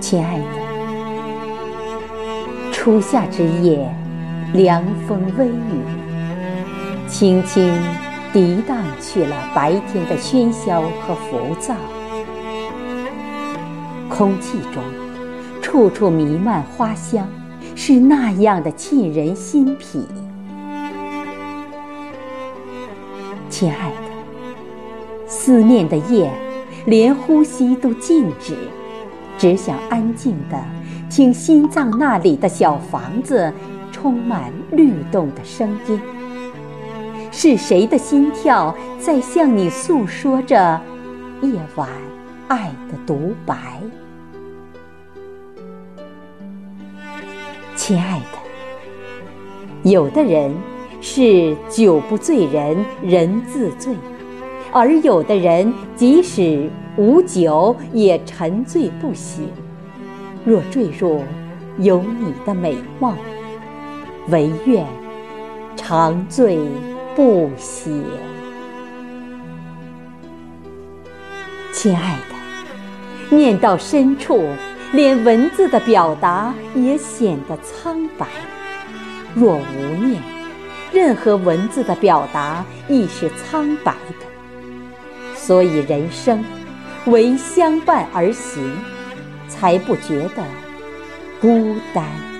亲爱的初夏之夜凉风微雨轻轻涤荡去了白天的喧嚣和浮躁。空气中处处弥漫花香是那样的沁人心脾。亲爱的，思念的夜，连呼吸都静止，只想安静的。听心脏那里的小房子充满律动的声音，是谁的心跳在向你诉说着夜晚爱的独白？亲爱的，有的人是酒不醉人人自醉，而有的人即使无酒也沉醉不醒。若坠入有你的美梦，唯愿长醉不醒。亲爱的，念到深处，连文字的表达也显得苍白。若无念，任何文字的表达亦是苍白的。所以人生，唯相伴而行。才不觉得孤单。